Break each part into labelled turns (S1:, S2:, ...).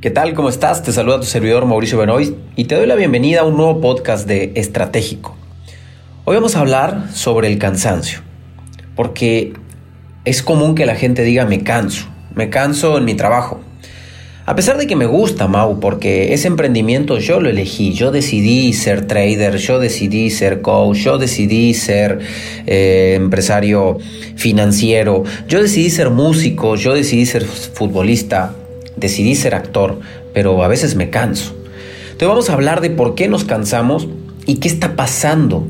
S1: ¿Qué tal? ¿Cómo estás? Te saluda tu servidor Mauricio Benoist y te doy la bienvenida a un nuevo podcast de Estratégico. Hoy vamos a hablar sobre el cansancio, porque es común que la gente diga me canso, me canso en mi trabajo. A pesar de que me gusta Mau, porque ese emprendimiento yo lo elegí, yo decidí ser trader, yo decidí ser coach, yo decidí ser eh, empresario financiero, yo decidí ser músico, yo decidí ser futbolista, decidí ser actor, pero a veces me canso. Entonces vamos a hablar de por qué nos cansamos y qué está pasando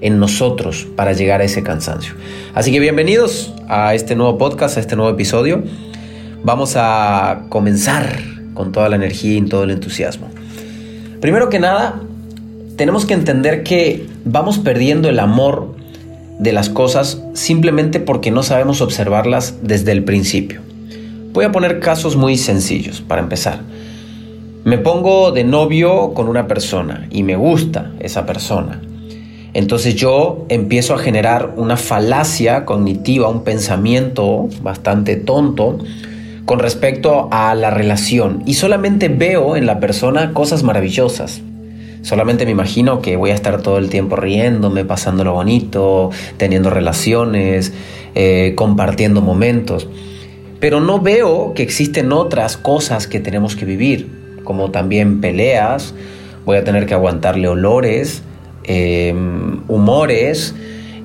S1: en nosotros para llegar a ese cansancio. Así que bienvenidos a este nuevo podcast, a este nuevo episodio. Vamos a comenzar con toda la energía y todo el entusiasmo. Primero que nada, tenemos que entender que vamos perdiendo el amor de las cosas simplemente porque no sabemos observarlas desde el principio. Voy a poner casos muy sencillos para empezar. Me pongo de novio con una persona y me gusta esa persona. Entonces yo empiezo a generar una falacia cognitiva, un pensamiento bastante tonto con respecto a la relación y solamente veo en la persona cosas maravillosas. Solamente me imagino que voy a estar todo el tiempo riéndome, pasándolo bonito, teniendo relaciones, eh, compartiendo momentos pero no veo que existen otras cosas que tenemos que vivir, como también peleas, voy a tener que aguantarle olores, em, humores,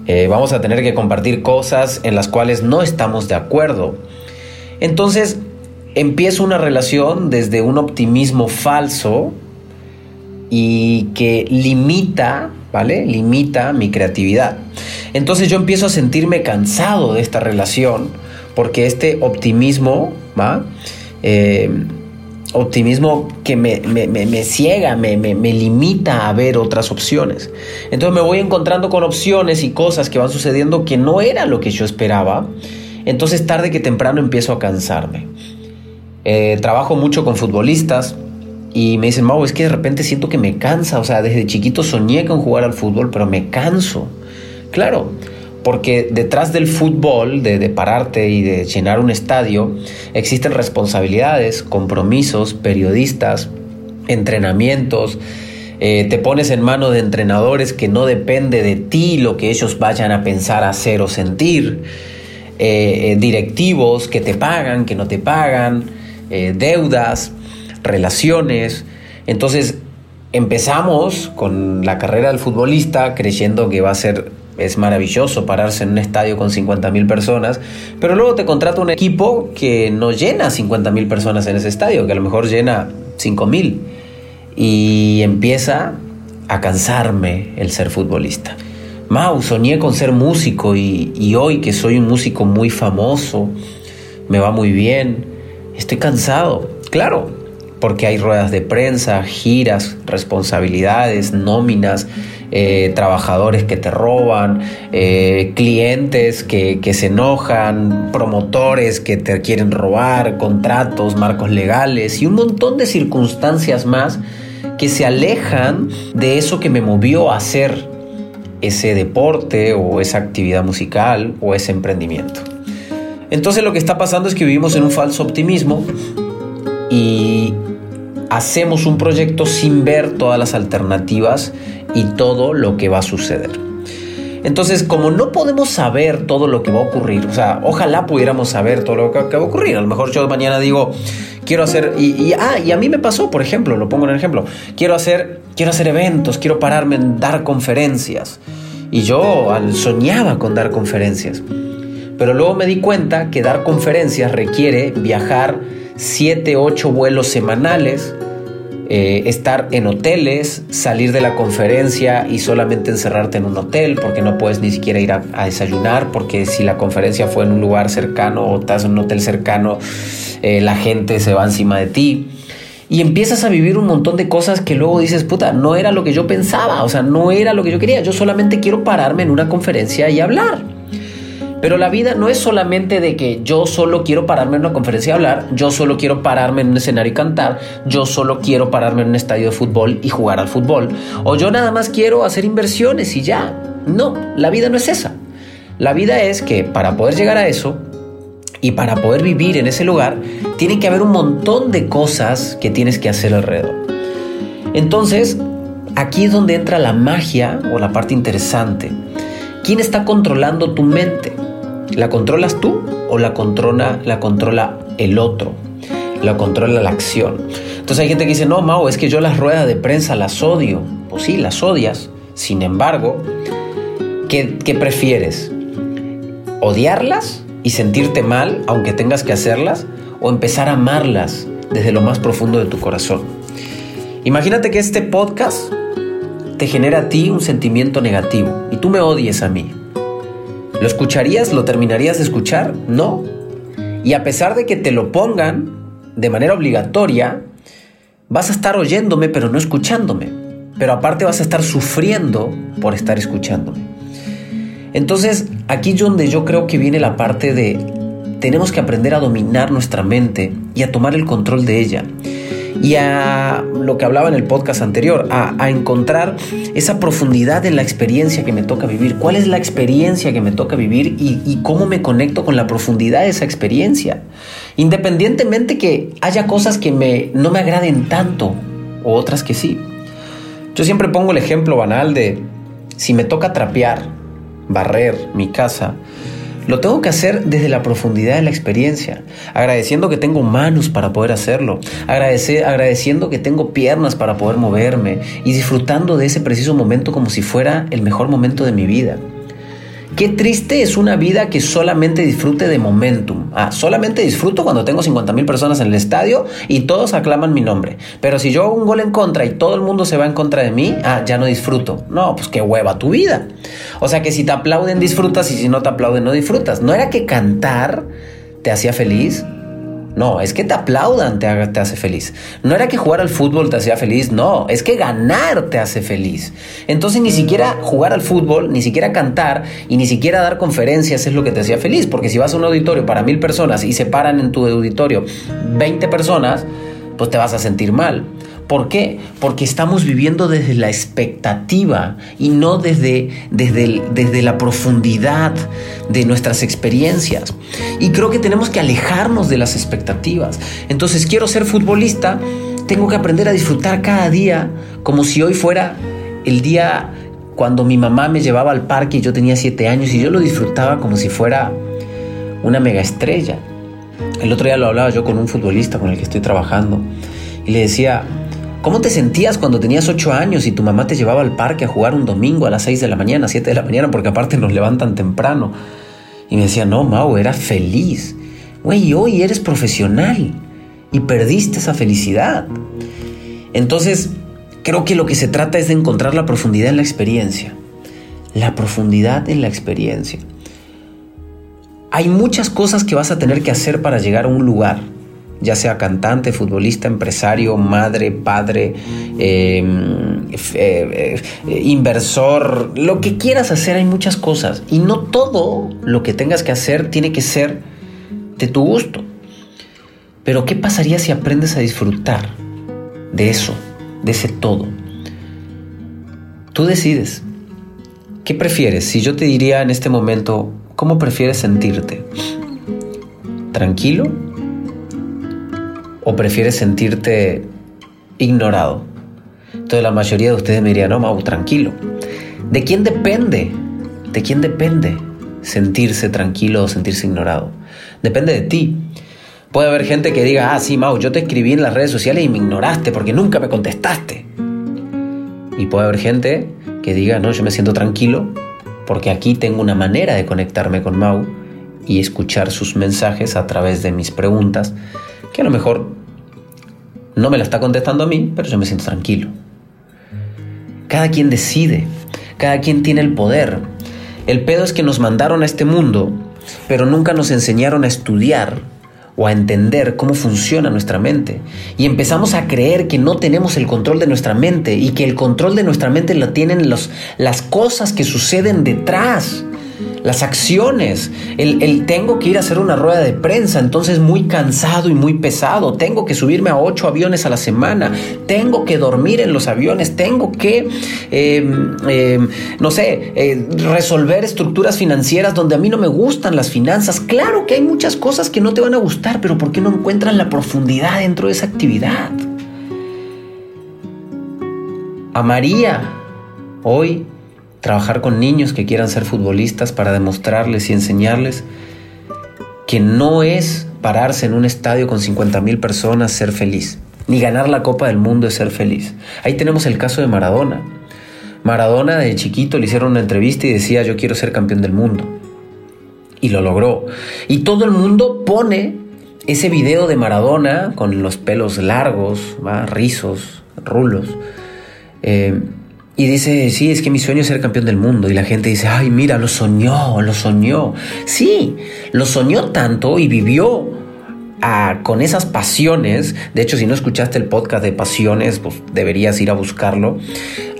S1: eh, vamos a tener que compartir cosas en las cuales no estamos de acuerdo. Entonces, empiezo una relación desde un optimismo falso y que limita, ¿vale? Limita mi creatividad. Entonces yo empiezo a sentirme cansado de esta relación porque este optimismo. Eh, optimismo que me, ciega, me, me, limita a ver otras opciones. Entonces me voy encontrando con opciones y cosas que van sucediendo que no era lo que yo esperaba. Entonces tarde que temprano empiezo a cansarme. Eh, trabajo mucho con futbolistas y me dicen, Mau, es que de repente siento que me cansa. O sea, desde chiquito soñé con jugar al fútbol, pero me canso. Claro, porque detrás del fútbol, de, pararte y de llenar un estadio, existen responsabilidades, compromisos, periodistas, entrenamientos. Eh, te pones en mano de entrenadores que no depende de ti lo que ellos vayan a pensar, hacer o sentir. Eh, eh, directivos que te pagan, que no te pagan, deudas, relaciones. Entonces empezamos con la carrera del futbolista creyendo que va a ser es maravilloso pararse en un estadio con 50.000 personas, pero luego te contrata un equipo que no llena 50.000 personas en ese estadio, que a lo mejor llena 5.000. Y empieza a cansarme el ser futbolista. Mau, soñé con ser músico y, y hoy que soy un músico muy famoso, me va muy bien, estoy cansado. Claro, porque hay ruedas de prensa, giras, responsabilidades, nóminas, eh, trabajadores que te roban, eh, clientes que, que se enojan, promotores que te quieren robar, contratos, marcos legales y un montón de circunstancias más que se alejan de eso que me movió a hacer ese deporte o esa actividad musical o ese emprendimiento. Entonces lo que está pasando es que vivimos en un falso optimismo y hacemos un proyecto sin ver todas las alternativas y todo lo que va a suceder. Entonces, como no podemos saber todo lo que va a ocurrir, o sea, ojalá pudiéramos saber todo lo que, va a ocurrir. A lo mejor yo mañana digo, quiero hacer, y, ah, y a mí me pasó, por ejemplo, lo pongo en ejemplo, quiero hacer, quiero hacer eventos, quiero pararme en dar conferencias. Y yo soñaba con dar conferencias. Pero luego me di cuenta que dar conferencias requiere viajar 7, 8 vuelos semanales, eh, estar en hoteles, salir de la conferencia y solamente encerrarte en un hotel porque no puedes ni siquiera ir a, desayunar porque si la conferencia fue en un lugar cercano o estás en un hotel cercano, eh, la gente se va encima de ti. Y empiezas a vivir un montón de cosas que luego dices, puta, no era lo que yo pensaba, o sea, no era lo que yo quería, yo solamente quiero pararme en una conferencia y hablar. Pero la vida no es solamente de que yo solo quiero pararme en una conferencia y hablar, yo solo quiero pararme en un escenario y cantar, yo solo quiero pararme en un estadio de fútbol y jugar al fútbol, o yo nada más quiero hacer inversiones y ya. No, la vida no es esa. La vida es que para poder llegar a eso Y para poder vivir en ese lugar, tiene que haber un montón de cosas que tienes que hacer alrededor. Entonces, aquí es donde entra la magia o la parte interesante. ¿Quién está controlando tu mente? ¿La controlas tú o la controla, la controla el otro? La controla la acción. Entonces hay gente que dice, no, Mau, es que yo las ruedas de prensa las odio. Pues sí, las odias. Sin embargo, ¿qué, qué prefieres? ¿Odiarlas y sentirte mal aunque tengas que hacerlas? ¿O empezar a amarlas desde lo más profundo de tu corazón? Imagínate que este podcast te genera a ti un sentimiento negativo y tú me odies a mí. ¿Lo escucharías? ¿Lo terminarías de escuchar? No. Y a pesar de que te lo pongan de manera obligatoria, vas a estar oyéndome pero no escuchándome. Pero aparte vas a estar sufriendo por estar escuchándome. Entonces, aquí es donde yo creo que viene la parte de tenemos que aprender a dominar nuestra mente y a tomar el control de ella y a lo que hablaba en el podcast anterior, a, encontrar esa profundidad en la experiencia que me toca vivir. ¿Cuál es la experiencia que me toca vivir y, cómo me conecto con la profundidad de esa experiencia? Independientemente que haya cosas que me, no me agraden tanto o otras que sí. Yo siempre pongo el ejemplo banal de si me toca trapear, barrer mi casa, lo tengo que hacer desde la profundidad de la experiencia, agradeciendo que tengo manos para poder hacerlo, agradeciendo que tengo piernas para poder moverme y disfrutando de ese preciso momento como si fuera el mejor momento de mi vida. Qué triste es una vida que solamente disfrute de momentum. Ah, solamente disfruto cuando tengo 50 mil personas en el estadio y todos aclaman mi nombre. Pero si yo hago un gol en contra y todo el mundo se va en contra de mí, ah, ya no disfruto. No, pues qué hueva tu vida. O sea que si te aplauden disfrutas y si no te aplauden no disfrutas. No era que cantar te hacía feliz. No, es que te aplaudan te, te, hace feliz. No era que jugar al fútbol te hacía feliz, no, es que ganar te hace feliz. Entonces ni siquiera jugar al fútbol, ni siquiera cantar y ni siquiera dar conferencias es lo que te hacía feliz, porque si vas a un auditorio para mil personas y se paran en tu auditorio 20 personas, pues te vas a sentir mal. ¿Por qué? Porque estamos viviendo desde la expectativa y no desde, desde, desde la profundidad de nuestras experiencias. Y creo que tenemos que alejarnos de las expectativas. Entonces, quiero ser futbolista, tengo que aprender a disfrutar cada día como si hoy fuera el día cuando mi mamá me llevaba al parque y yo tenía siete años y yo lo disfrutaba como si fuera una mega estrella. El otro día lo hablaba yo con un futbolista con el que estoy trabajando y le decía, ¿Cómo te sentías cuando tenías 8 años y tu mamá te llevaba al parque a jugar un domingo a las 6 de la mañana, 7 de la mañana, porque aparte nos levantan temprano? Y me decía, no, Mau, era feliz. Güey, hoy eres profesional y perdiste esa felicidad. Entonces, creo que lo que se trata es de encontrar la profundidad en la experiencia. La profundidad en la experiencia. Hay muchas cosas que vas a tener que hacer para llegar a un lugar ya sea cantante, futbolista, empresario, madre, padre, em, eh, eh, inversor, lo que quieras hacer, hay muchas cosas. Y no todo lo que tengas que hacer tiene que ser de tu gusto. Pero ¿qué pasaría si aprendes a disfrutar de eso, de ese todo? Tú decides. ¿Qué prefieres? Si yo te diría en este momento, ¿cómo prefieres sentirte? ¿Tranquilo? O prefieres sentirte ignorado? Entonces la mayoría de ustedes me dirían, no, Mau, tranquilo. ¿De quién depende? ¿De quién depende sentirse tranquilo o sentirse ignorado? Depende de ti. Puede haber gente que diga, ah, sí, Mau, yo te escribí en las redes sociales y me ignoraste porque nunca me contestaste. Y puede haber gente que diga, no, yo me siento tranquilo porque aquí tengo una manera de conectarme con Mau y escuchar sus mensajes a través de mis preguntas que a lo mejor no me la está contestando a mí, pero yo me siento tranquilo. Cada quien decide, cada quien tiene el poder. El pedo es que nos mandaron a este mundo, pero nunca nos enseñaron a estudiar o a entender cómo funciona nuestra mente. Y empezamos a creer que no tenemos el control de nuestra mente y que el control de nuestra mente lo tienen los, las cosas que suceden detrás las acciones, el, tengo que ir a hacer una rueda de prensa, entonces muy cansado y muy pesado, tengo que subirme a ocho aviones a la semana, tengo que dormir en los aviones, tengo que, em, em, no sé, eh, resolver estructuras financieras donde a mí no me gustan las finanzas. Claro que hay muchas cosas que no te van a gustar, pero ¿por qué no encuentran la profundidad dentro de esa actividad? A María, hoy trabajar con niños que quieran ser futbolistas para demostrarles y enseñarles que no es pararse en un estadio con 50 mil personas ser feliz, ni ganar la Copa del Mundo es ser feliz. Ahí tenemos el caso de Maradona. Maradona de chiquito le hicieron una entrevista y decía yo quiero ser campeón del mundo. Y lo logró. Y todo el mundo pone ese video de Maradona con los pelos largos, rizos, rulos. Eh, y dice, sí, es que mi sueño es ser campeón del mundo. Y la gente dice, ay, mira, lo soñó, lo soñó. Sí, lo soñó tanto y vivió ah, con esas pasiones. De hecho, si no escuchaste el podcast de pasiones, pues deberías ir a buscarlo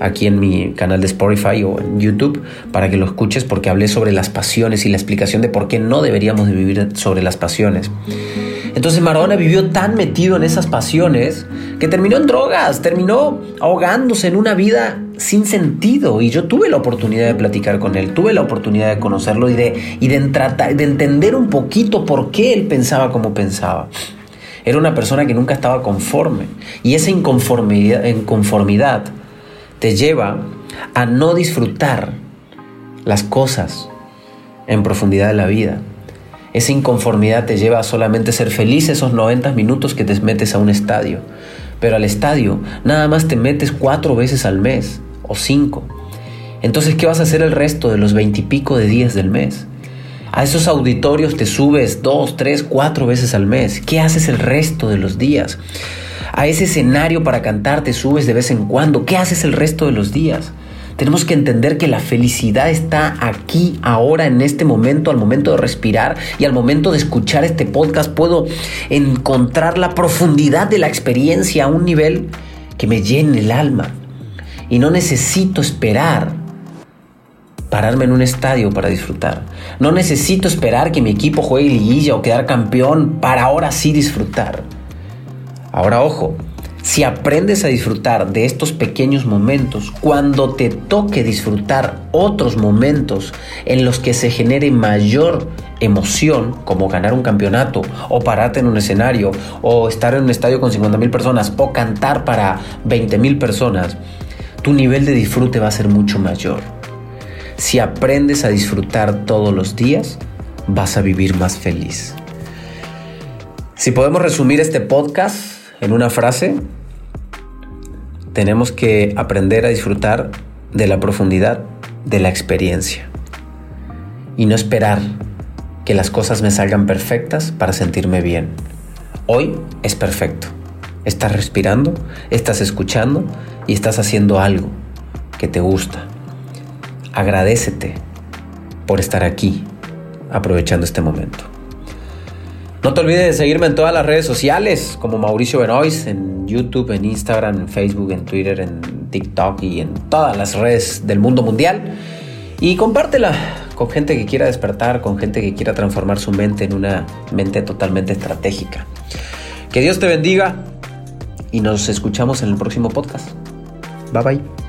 S1: aquí en mi canal de Spotify o en YouTube para que lo escuches porque hablé sobre las pasiones y la explicación de por qué no deberíamos de vivir sobre las pasiones. Entonces Maradona vivió tan metido en esas pasiones que terminó en drogas, terminó ahogándose en una vida sin sentido. Y yo tuve la oportunidad de platicar con él, tuve la oportunidad de conocerlo y de, de, de entender un poquito por qué él pensaba como pensaba. Era una persona que nunca estaba conforme. Y esa inconformidad, inconformidad te lleva a no disfrutar las cosas en profundidad de la vida. Esa inconformidad te lleva a solamente ser feliz esos 90 minutos que te metes a un estadio. Pero al estadio nada más te metes cuatro veces al mes o cinco. Entonces, ¿qué vas a hacer el resto de los veintipico de días del mes? A esos auditorios te subes dos, tres, cuatro veces al mes. ¿Qué haces el resto de los días? A ese escenario para cantar te subes de vez en cuando. ¿Qué haces el resto de los días? Tenemos que entender que la felicidad está aquí, ahora, en este momento, al momento de respirar y al momento de escuchar este podcast. Puedo encontrar la profundidad de la experiencia a un nivel que me llene el alma. Y no necesito esperar pararme en un estadio para disfrutar. No necesito esperar que mi equipo juegue liguilla o quedar campeón para ahora sí disfrutar. Ahora ojo, si aprendes a disfrutar de estos pequeños momentos, cuando te toque disfrutar otros momentos en los que se genere mayor emoción, como ganar un campeonato, o pararte en un escenario, o estar en un estadio con 50 mil personas, o cantar para 20 mil personas, tu nivel de disfrute va a ser mucho mayor. Si aprendes a disfrutar todos los días, vas a vivir más feliz. Si podemos resumir este podcast en una frase, tenemos que aprender a disfrutar de la profundidad de la experiencia y no esperar que las cosas me salgan perfectas para sentirme bien. Hoy es perfecto. Estás respirando, estás escuchando y estás haciendo algo que te gusta. Agradecete por estar aquí, aprovechando este momento. No te olvides de seguirme en todas las redes sociales como Mauricio Benoist, en YouTube, en Instagram, en Facebook, en Twitter, en TikTok y en todas las redes del mundo mundial. Y compártela con gente que quiera despertar, con gente que quiera transformar su mente en una mente totalmente estratégica. Que Dios te bendiga y nos escuchamos en el próximo podcast. Bye bye.